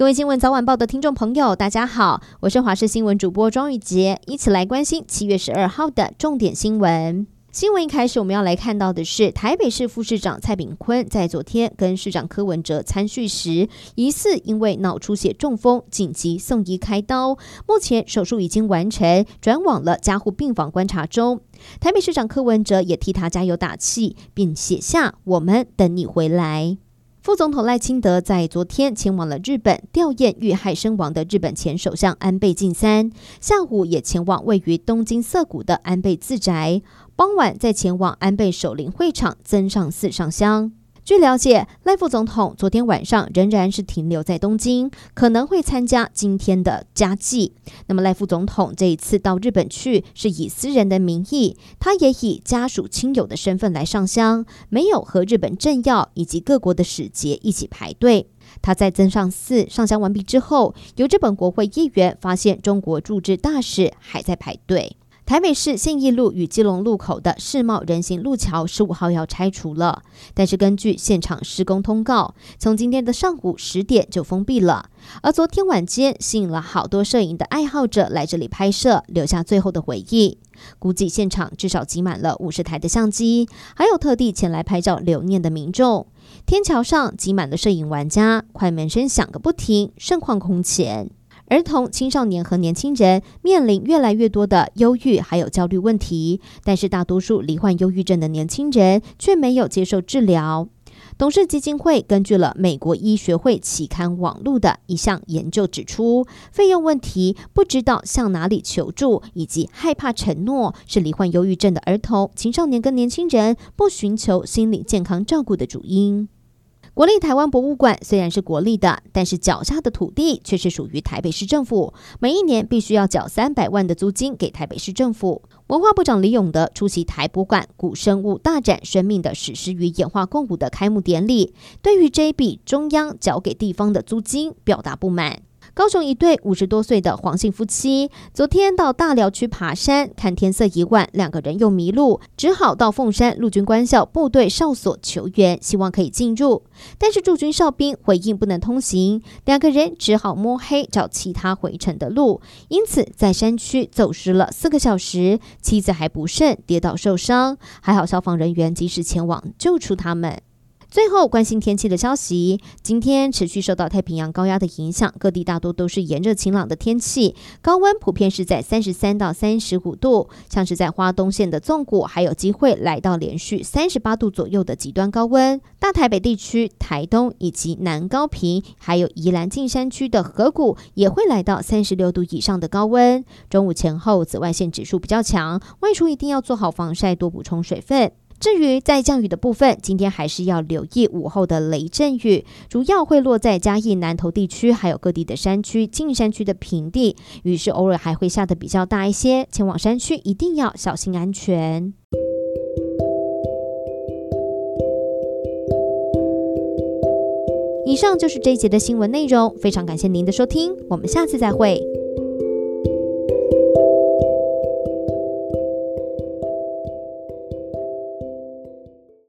各位新闻早晚报的听众朋友，大家好，我是华视新闻主播庄玉洁，一起来关心七月十二号的重点新闻。新闻一开始，我们要来看到的是台北市副市长蔡炳坤在昨天跟市长柯文哲参叙时，疑似因为脑出血中风，紧急送医开刀，目前手术已经完成，转往了加护病房观察中。台北市长柯文哲也替他加油打气，并写下“我们等你回来”。副总统赖清德在昨天前往了日本吊唁遇害身亡的日本前首相安倍晋三，下午也前往位于东京涩谷的安倍自宅，傍晚再前往安倍守灵会场增上寺上香。据了解，赖副总统昨天晚上仍然是停留在东京，可能会参加今天的家祭。那么，赖副总统这一次到日本去，是以私人的名义，他也以家属亲友的身份来上香，没有和日本政要以及各国的使节一起排队。他在增上寺上香完毕之后，有日本国会议员发现中国驻日大使还在排队。台北市信义路与基隆路口的世贸人行路桥十五号要拆除了，但是根据现场施工通告，从今天的上午十点就封闭了。而昨天晚间吸引了好多摄影的爱好者来这里拍摄，留下最后的回忆。估计现场至少挤满了五十台的相机，还有特地前来拍照留念的民众。天桥上挤满了摄影玩家，快门声响个不停，盛况空前。儿童、青少年和年轻人面临越来越多的忧郁还有焦虑问题，但是大多数罹患忧郁症的年轻人却没有接受治疗。董事基金会根据了美国医学会期刊网络的一项研究指出，费用问题、不知道向哪里求助以及害怕承诺，是罹患忧郁症的儿童、青少年跟年轻人不寻求心理健康照顾的主因。国立台湾博物馆虽然是国立的，但是脚下的土地却是属于台北市政府，每一年必须要缴三百万的租金给台北市政府。文化部长李永德出席台博馆古生物大展“生命的史诗与演化共舞”的开幕典礼，对于这一笔中央缴给地方的租金表达不满。高雄一对五十多岁的黄姓夫妻，昨天到大寮区爬山，看天色已晚，两个人又迷路，只好到凤山陆军官校部队哨所求援，希望可以进入。但是驻军哨兵回应不能通行，两个人只好摸黑找其他回程的路，因此在山区走失了四个小时，妻子还不慎跌倒受伤，还好消防人员及时前往救出他们。最后关心天气的消息，今天持续受到太平洋高压的影响，各地大多都是炎热晴朗的天气，高温普遍是在三十三到三十五度，像是在花东县的纵谷，还有机会来到连续三十八度左右的极端高温。大台北地区、台东以及南高屏，还有宜兰近山区的河谷，也会来到三十六度以上的高温。中午前后紫外线指数比较强，外出一定要做好防晒，多补充水分。至于在降雨的部分，今天还是要留意午后的雷阵雨，主要会落在嘉义南投地区，还有各地的山区、近山区的平地，雨势偶尔还会下的比较大一些，前往山区一定要小心安全。以上就是这一节的新闻内容，非常感谢您的收听，我们下次再会。